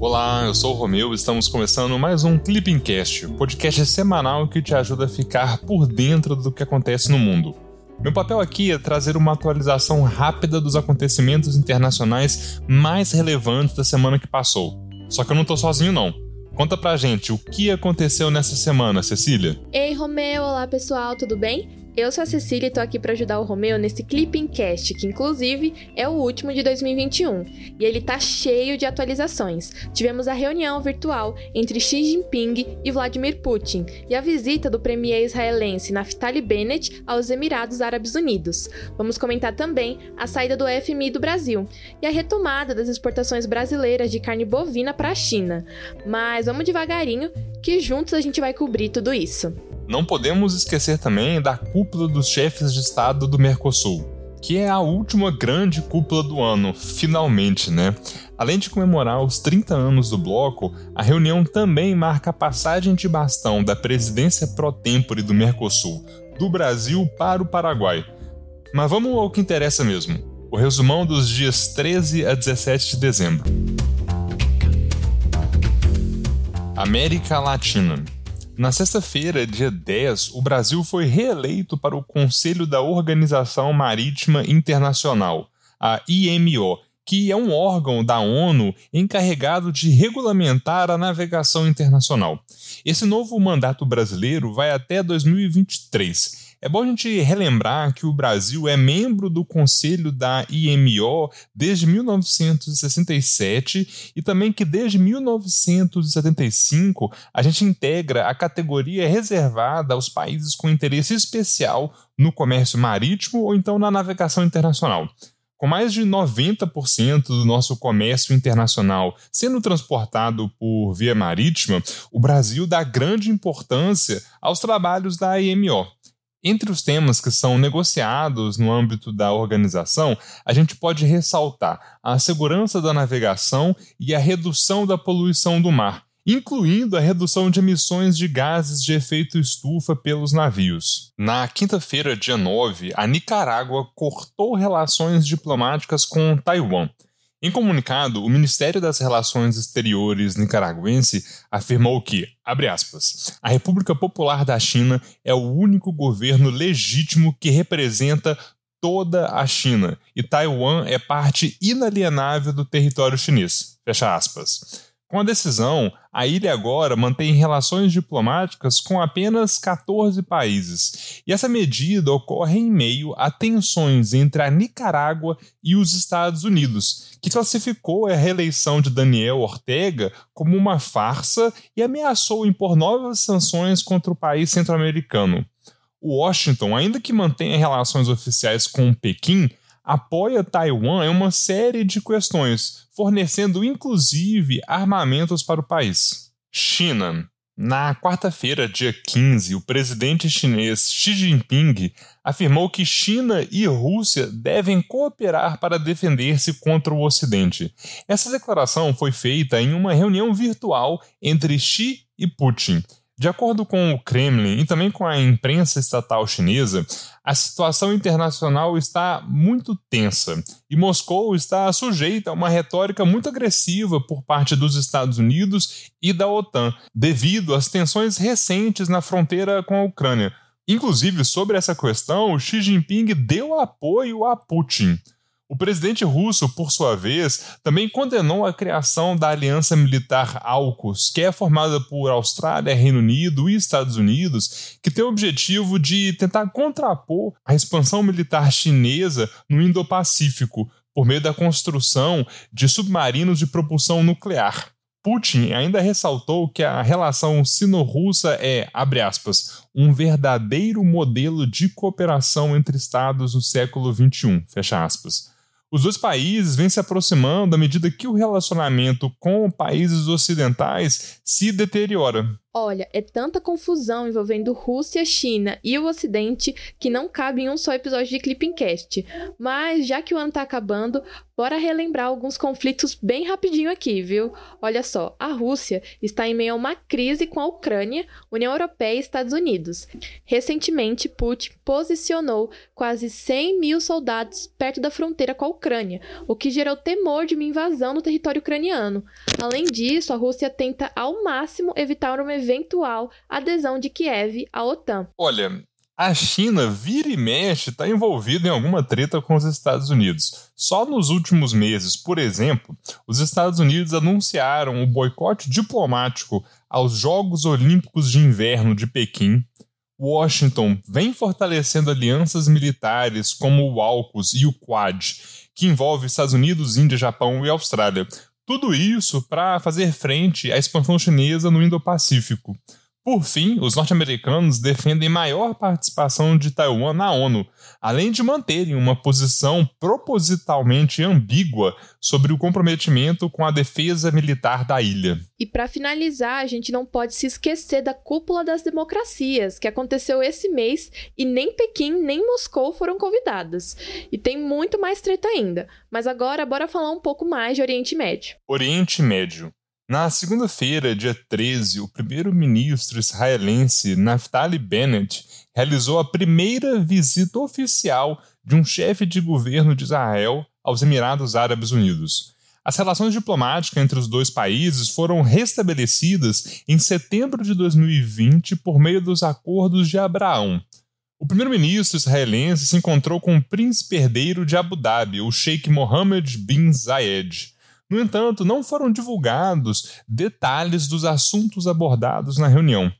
Olá, eu sou o Romeu e estamos começando mais um Clippingcast, podcast semanal que te ajuda a ficar por dentro do que acontece no mundo. Meu papel aqui é trazer uma atualização rápida dos acontecimentos internacionais mais relevantes da semana que passou. Só que eu não tô sozinho não. Conta pra gente o que aconteceu nessa semana, Cecília. Ei, Romeu, olá pessoal, tudo bem? Eu sou a Cecília e tô aqui para ajudar o Romeu nesse Clipping Cast, que inclusive é o último de 2021. E ele tá cheio de atualizações. Tivemos a reunião virtual entre Xi Jinping e Vladimir Putin e a visita do premier israelense Naftali Bennett aos Emirados Árabes Unidos. Vamos comentar também a saída do FMI do Brasil e a retomada das exportações brasileiras de carne bovina para a China. Mas vamos devagarinho que juntos a gente vai cobrir tudo isso. Não podemos esquecer também da cúpula dos chefes de Estado do Mercosul, que é a última grande cúpula do ano, finalmente, né? Além de comemorar os 30 anos do bloco, a reunião também marca a passagem de bastão da presidência pro tempore do Mercosul, do Brasil para o Paraguai. Mas vamos ao que interessa mesmo: o resumão dos dias 13 a 17 de dezembro. América Latina. Na sexta-feira, dia 10, o Brasil foi reeleito para o Conselho da Organização Marítima Internacional, a IMO, que é um órgão da ONU encarregado de regulamentar a navegação internacional. Esse novo mandato brasileiro vai até 2023 é bom a gente relembrar que o Brasil é membro do Conselho da IMO desde 1967 e também que desde 1975 a gente integra a categoria reservada aos países com interesse especial no comércio marítimo ou então na navegação internacional. Com mais de 90% do nosso comércio internacional sendo transportado por via marítima, o Brasil dá grande importância aos trabalhos da IMO. Entre os temas que são negociados no âmbito da organização, a gente pode ressaltar a segurança da navegação e a redução da poluição do mar, incluindo a redução de emissões de gases de efeito estufa pelos navios. Na quinta-feira, dia 9, a Nicarágua cortou relações diplomáticas com Taiwan em comunicado, o Ministério das Relações Exteriores nicaragüense afirmou que, abre aspas, a República Popular da China é o único governo legítimo que representa toda a China e Taiwan é parte inalienável do território chinês. Fecha aspas. Com a decisão, a ilha agora mantém relações diplomáticas com apenas 14 países, e essa medida ocorre em meio a tensões entre a Nicarágua e os Estados Unidos, que classificou a reeleição de Daniel Ortega como uma farsa e ameaçou impor novas sanções contra o país centro-americano. Washington, ainda que mantenha relações oficiais com Pequim, apoia Taiwan em uma série de questões, fornecendo inclusive armamentos para o país. China. Na quarta-feira, dia 15, o presidente chinês Xi Jinping afirmou que China e Rússia devem cooperar para defender-se contra o Ocidente. Essa declaração foi feita em uma reunião virtual entre Xi e Putin. De acordo com o Kremlin e também com a imprensa estatal chinesa, a situação internacional está muito tensa e Moscou está sujeita a uma retórica muito agressiva por parte dos Estados Unidos e da OTAN, devido às tensões recentes na fronteira com a Ucrânia. Inclusive, sobre essa questão, Xi Jinping deu apoio a Putin. O presidente russo, por sua vez, também condenou a criação da aliança militar AUKUS, que é formada por Austrália, Reino Unido e Estados Unidos, que tem o objetivo de tentar contrapor a expansão militar chinesa no Indo-Pacífico por meio da construção de submarinos de propulsão nuclear. Putin ainda ressaltou que a relação sino-russa é, abre aspas, um verdadeiro modelo de cooperação entre estados no século XXI, fecha aspas. Os dois países vêm se aproximando à medida que o relacionamento com países ocidentais se deteriora. Olha, é tanta confusão envolvendo Rússia, China e o Ocidente que não cabe em um só episódio de Clipping Cast. Mas já que o ano tá acabando, bora relembrar alguns conflitos bem rapidinho aqui, viu? Olha só, a Rússia está em meio a uma crise com a Ucrânia, União Europeia e Estados Unidos. Recentemente, Putin posicionou quase 100 mil soldados perto da fronteira com a Ucrânia, o que gerou temor de uma invasão no território ucraniano. Além disso, a Rússia tenta ao máximo evitar uma eventual adesão de Kiev à OTAN. Olha, a China vira e mexe está envolvida em alguma treta com os Estados Unidos. Só nos últimos meses, por exemplo, os Estados Unidos anunciaram o boicote diplomático aos Jogos Olímpicos de Inverno de Pequim. Washington vem fortalecendo alianças militares como o AUKUS e o Quad, que envolve Estados Unidos, Índia, Japão e Austrália, tudo isso para fazer frente à expansão chinesa no Indo-Pacífico. Por fim, os norte-americanos defendem maior participação de Taiwan na ONU, além de manterem uma posição propositalmente ambígua sobre o comprometimento com a defesa militar da ilha. E para finalizar, a gente não pode se esquecer da Cúpula das Democracias, que aconteceu esse mês e nem Pequim nem Moscou foram convidadas. E tem muito mais treta ainda. Mas agora, bora falar um pouco mais de Oriente Médio. Oriente Médio. Na segunda-feira, dia 13, o primeiro-ministro israelense Naftali Bennett realizou a primeira visita oficial de um chefe de governo de Israel aos Emirados Árabes Unidos. As relações diplomáticas entre os dois países foram restabelecidas em setembro de 2020 por meio dos Acordos de Abraão. O primeiro-ministro israelense se encontrou com o príncipe herdeiro de Abu Dhabi, o Sheikh Mohammed bin Zayed. No entanto, não foram divulgados detalhes dos assuntos abordados na reunião.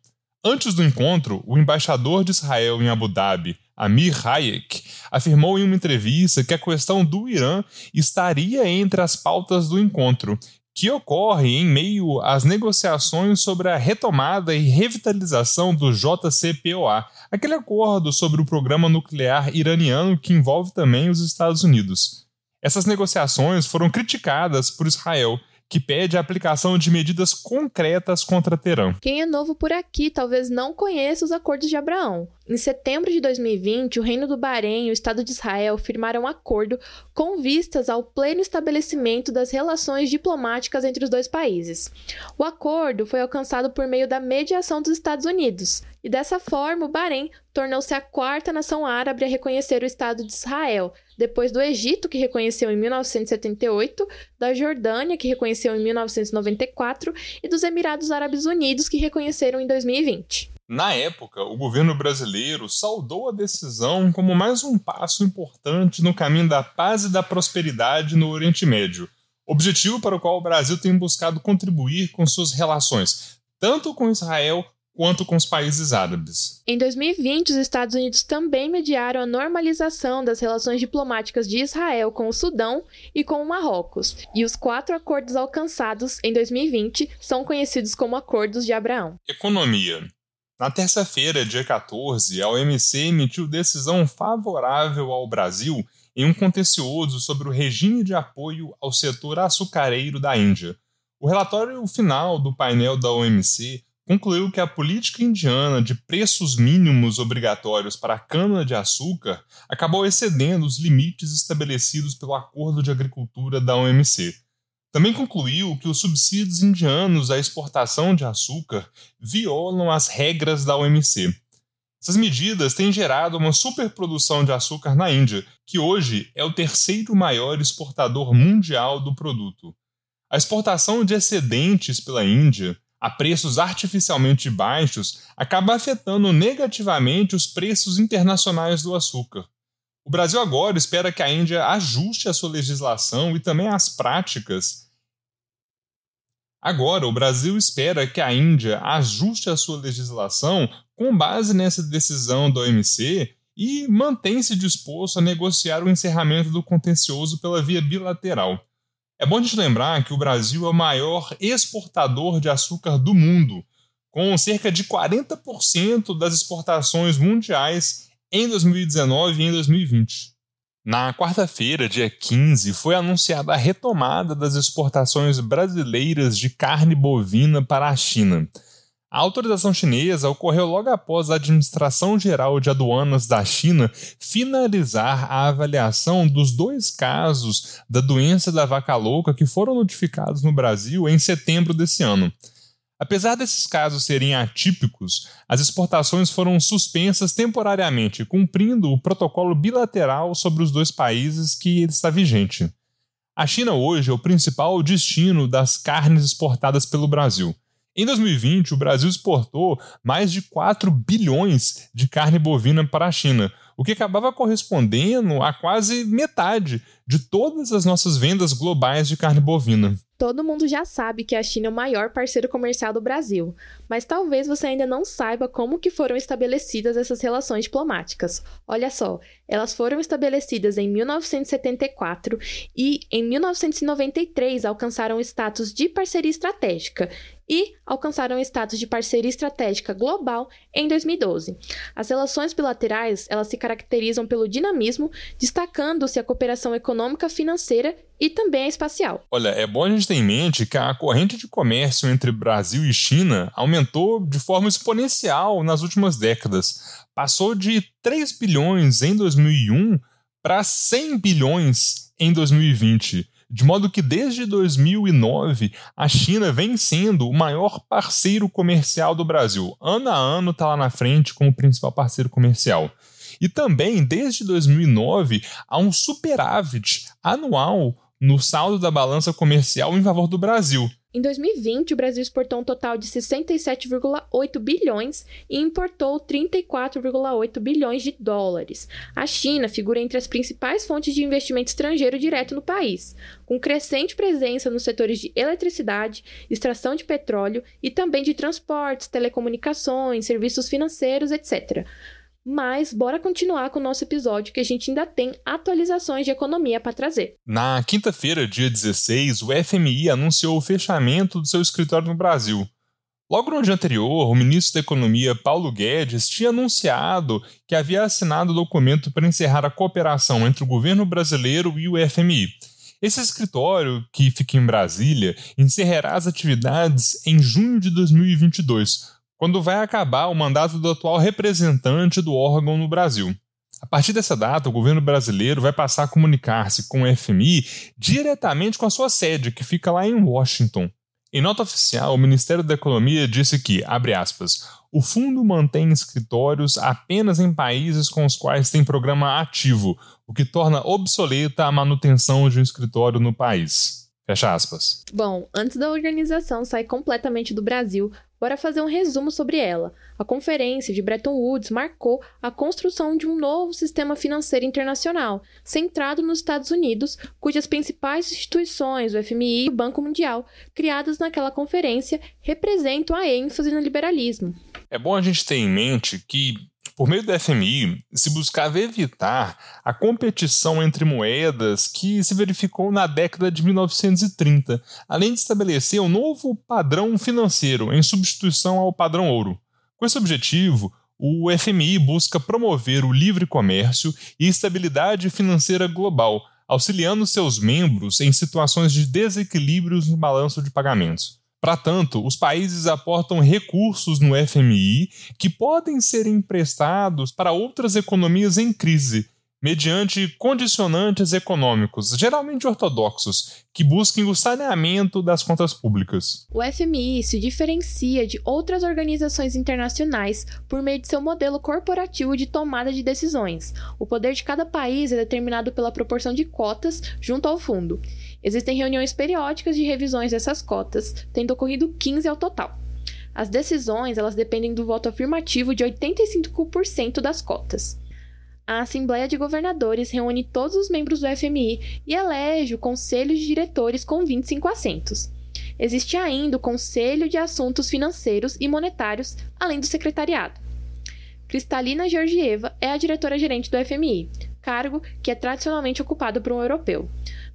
Antes do encontro, o embaixador de Israel em Abu Dhabi, Amir Hayek, afirmou em uma entrevista que a questão do Irã estaria entre as pautas do encontro, que ocorre em meio às negociações sobre a retomada e revitalização do JCPOA, aquele acordo sobre o programa nuclear iraniano que envolve também os Estados Unidos. Essas negociações foram criticadas por Israel, que pede a aplicação de medidas concretas contra Teherã. Quem é novo por aqui talvez não conheça os acordos de Abraão. Em setembro de 2020, o Reino do Bahrein e o Estado de Israel firmaram um acordo com vistas ao pleno estabelecimento das relações diplomáticas entre os dois países. O acordo foi alcançado por meio da mediação dos Estados Unidos, e dessa forma o Bahrein tornou-se a quarta nação árabe a reconhecer o Estado de Israel, depois do Egito, que reconheceu em 1978, da Jordânia, que reconheceu em 1994, e dos Emirados Árabes Unidos, que reconheceram em 2020. Na época, o governo brasileiro saudou a decisão como mais um passo importante no caminho da paz e da prosperidade no Oriente Médio, objetivo para o qual o Brasil tem buscado contribuir com suas relações, tanto com Israel quanto com os países árabes. Em 2020, os Estados Unidos também mediaram a normalização das relações diplomáticas de Israel com o Sudão e com o Marrocos, e os quatro acordos alcançados em 2020 são conhecidos como Acordos de Abraão. Economia. Na terça-feira, dia 14, a OMC emitiu decisão favorável ao Brasil em um contencioso sobre o regime de apoio ao setor açucareiro da Índia. O relatório final do painel da OMC concluiu que a política indiana de preços mínimos obrigatórios para a cana-de-açúcar acabou excedendo os limites estabelecidos pelo Acordo de Agricultura da OMC. Também concluiu que os subsídios indianos à exportação de açúcar violam as regras da OMC. Essas medidas têm gerado uma superprodução de açúcar na Índia, que hoje é o terceiro maior exportador mundial do produto. A exportação de excedentes pela Índia a preços artificialmente baixos acaba afetando negativamente os preços internacionais do açúcar. O Brasil agora espera que a Índia ajuste a sua legislação e também as práticas. Agora, o Brasil espera que a Índia ajuste a sua legislação com base nessa decisão da OMC e mantém-se disposto a negociar o encerramento do contencioso pela via bilateral. É bom a gente lembrar que o Brasil é o maior exportador de açúcar do mundo, com cerca de 40% das exportações mundiais em 2019 e em 2020. Na quarta-feira, dia 15, foi anunciada a retomada das exportações brasileiras de carne bovina para a China. A autorização chinesa ocorreu logo após a Administração Geral de Aduanas da China finalizar a avaliação dos dois casos da doença da vaca louca que foram notificados no Brasil em setembro desse ano. Apesar desses casos serem atípicos, as exportações foram suspensas temporariamente, cumprindo o protocolo bilateral sobre os dois países que está vigente. A China hoje é o principal destino das carnes exportadas pelo Brasil. Em 2020, o Brasil exportou mais de 4 bilhões de carne bovina para a China, o que acabava correspondendo a quase metade de todas as nossas vendas globais de carne bovina. Todo mundo já sabe que a China é o maior parceiro comercial do Brasil, mas talvez você ainda não saiba como que foram estabelecidas essas relações diplomáticas. Olha só, elas foram estabelecidas em 1974 e em 1993 alcançaram o status de parceria estratégica e alcançaram o status de parceria estratégica global em 2012. As relações bilaterais, elas se caracterizam pelo dinamismo, destacando-se a cooperação econômica, financeira e também a espacial. Olha, é bom a gente ter em mente que a corrente de comércio entre Brasil e China aumentou de forma exponencial nas últimas décadas. Passou de 3 bilhões em 2001 para 100 bilhões em 2020 de modo que desde 2009 a China vem sendo o maior parceiro comercial do Brasil. Ano a ano está lá na frente como principal parceiro comercial. E também, desde 2009, há um superávit anual no saldo da balança comercial em favor do Brasil. Em 2020, o Brasil exportou um total de 67,8 bilhões e importou 34,8 bilhões de dólares. A China figura entre as principais fontes de investimento estrangeiro direto no país, com crescente presença nos setores de eletricidade, extração de petróleo e também de transportes, telecomunicações, serviços financeiros, etc. Mas bora continuar com o nosso episódio que a gente ainda tem atualizações de economia para trazer. Na quinta-feira, dia 16, o FMI anunciou o fechamento do seu escritório no Brasil. Logo no dia anterior, o ministro da Economia, Paulo Guedes, tinha anunciado que havia assinado o documento para encerrar a cooperação entre o governo brasileiro e o FMI. Esse escritório, que fica em Brasília, encerrará as atividades em junho de 2022, quando vai acabar o mandato do atual representante do órgão no Brasil. A partir dessa data, o governo brasileiro vai passar a comunicar-se com o FMI diretamente com a sua sede, que fica lá em Washington. Em nota oficial, o Ministério da Economia disse que, abre aspas, o fundo mantém escritórios apenas em países com os quais tem programa ativo, o que torna obsoleta a manutenção de um escritório no país. Fecha aspas. Bom, antes da organização sair completamente do Brasil, Bora fazer um resumo sobre ela. A conferência de Bretton Woods marcou a construção de um novo sistema financeiro internacional, centrado nos Estados Unidos, cujas principais instituições, o FMI e o Banco Mundial, criadas naquela conferência, representam a ênfase no liberalismo. É bom a gente ter em mente que por meio do FMI, se buscava evitar a competição entre moedas que se verificou na década de 1930, além de estabelecer um novo padrão financeiro em substituição ao padrão ouro. Com esse objetivo, o FMI busca promover o livre comércio e estabilidade financeira global, auxiliando seus membros em situações de desequilíbrios no balanço de pagamentos. Para tanto, os países aportam recursos no FMI que podem ser emprestados para outras economias em crise, mediante condicionantes econômicos, geralmente ortodoxos, que busquem o saneamento das contas públicas. O FMI se diferencia de outras organizações internacionais por meio de seu modelo corporativo de tomada de decisões. O poder de cada país é determinado pela proporção de cotas junto ao fundo. Existem reuniões periódicas de revisões dessas cotas, tendo ocorrido 15 ao total. As decisões elas dependem do voto afirmativo de 85% das cotas. A Assembleia de Governadores reúne todos os membros do FMI e elege o Conselho de Diretores com 25 assentos. Existe ainda o Conselho de Assuntos Financeiros e Monetários, além do Secretariado. Cristalina Georgieva é a diretora-gerente do FMI, cargo que é tradicionalmente ocupado por um europeu.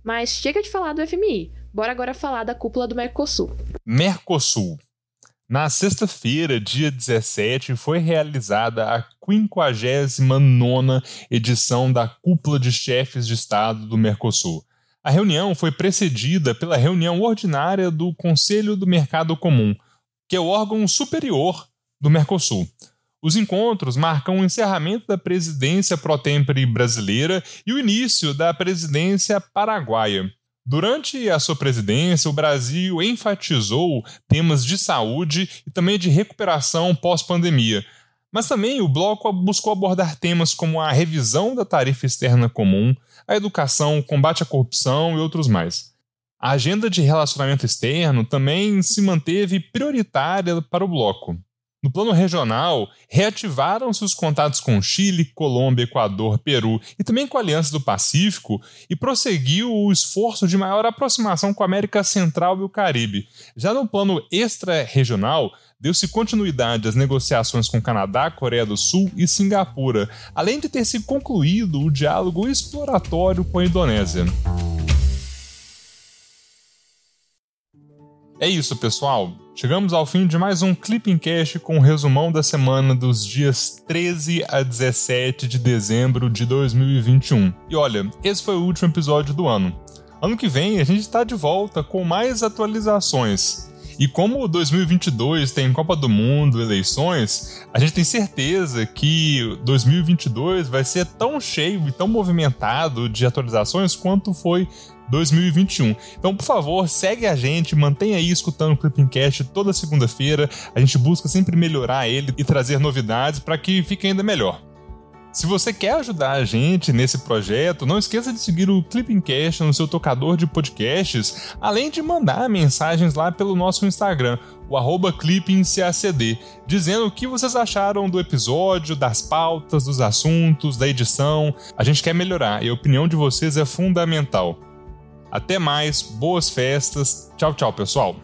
Mas chega de falar do FMI. Bora agora falar da cúpula do Mercosul. Mercosul. Na sexta-feira, dia 17, foi realizada a 59 edição da Cúpula de Chefes de Estado do Mercosul. A reunião foi precedida pela reunião ordinária do Conselho do Mercado Comum, que é o órgão superior do Mercosul. Os encontros marcam o encerramento da presidência pro-tempore brasileira e o início da presidência paraguaia. Durante a sua presidência, o Brasil enfatizou temas de saúde e também de recuperação pós-pandemia. Mas também o bloco buscou abordar temas como a revisão da tarifa externa comum, a educação, o combate à corrupção e outros mais. A agenda de relacionamento externo também se manteve prioritária para o bloco. No plano regional, reativaram-se os contatos com Chile, Colômbia, Equador, Peru e também com a Aliança do Pacífico e prosseguiu o esforço de maior aproximação com a América Central e o Caribe. Já no plano extra-regional, deu-se continuidade às negociações com Canadá, Coreia do Sul e Singapura, além de ter se concluído o diálogo exploratório com a Indonésia. É isso, pessoal. Chegamos ao fim de mais um Clipping Cash com o um resumão da semana dos dias 13 a 17 de dezembro de 2021. E olha, esse foi o último episódio do ano. Ano que vem a gente está de volta com mais atualizações. E como 2022 tem Copa do Mundo, eleições, a gente tem certeza que 2022 vai ser tão cheio e tão movimentado de atualizações quanto foi 2021. Então, por favor, segue a gente, mantenha aí escutando o Clipping Cast toda segunda-feira. A gente busca sempre melhorar ele e trazer novidades para que fique ainda melhor. Se você quer ajudar a gente nesse projeto, não esqueça de seguir o Clipping Cast no seu tocador de podcasts, além de mandar mensagens lá pelo nosso Instagram, o arroba clippingcacd, dizendo o que vocês acharam do episódio, das pautas, dos assuntos, da edição. A gente quer melhorar e a opinião de vocês é fundamental. Até mais, boas festas. Tchau, tchau, pessoal.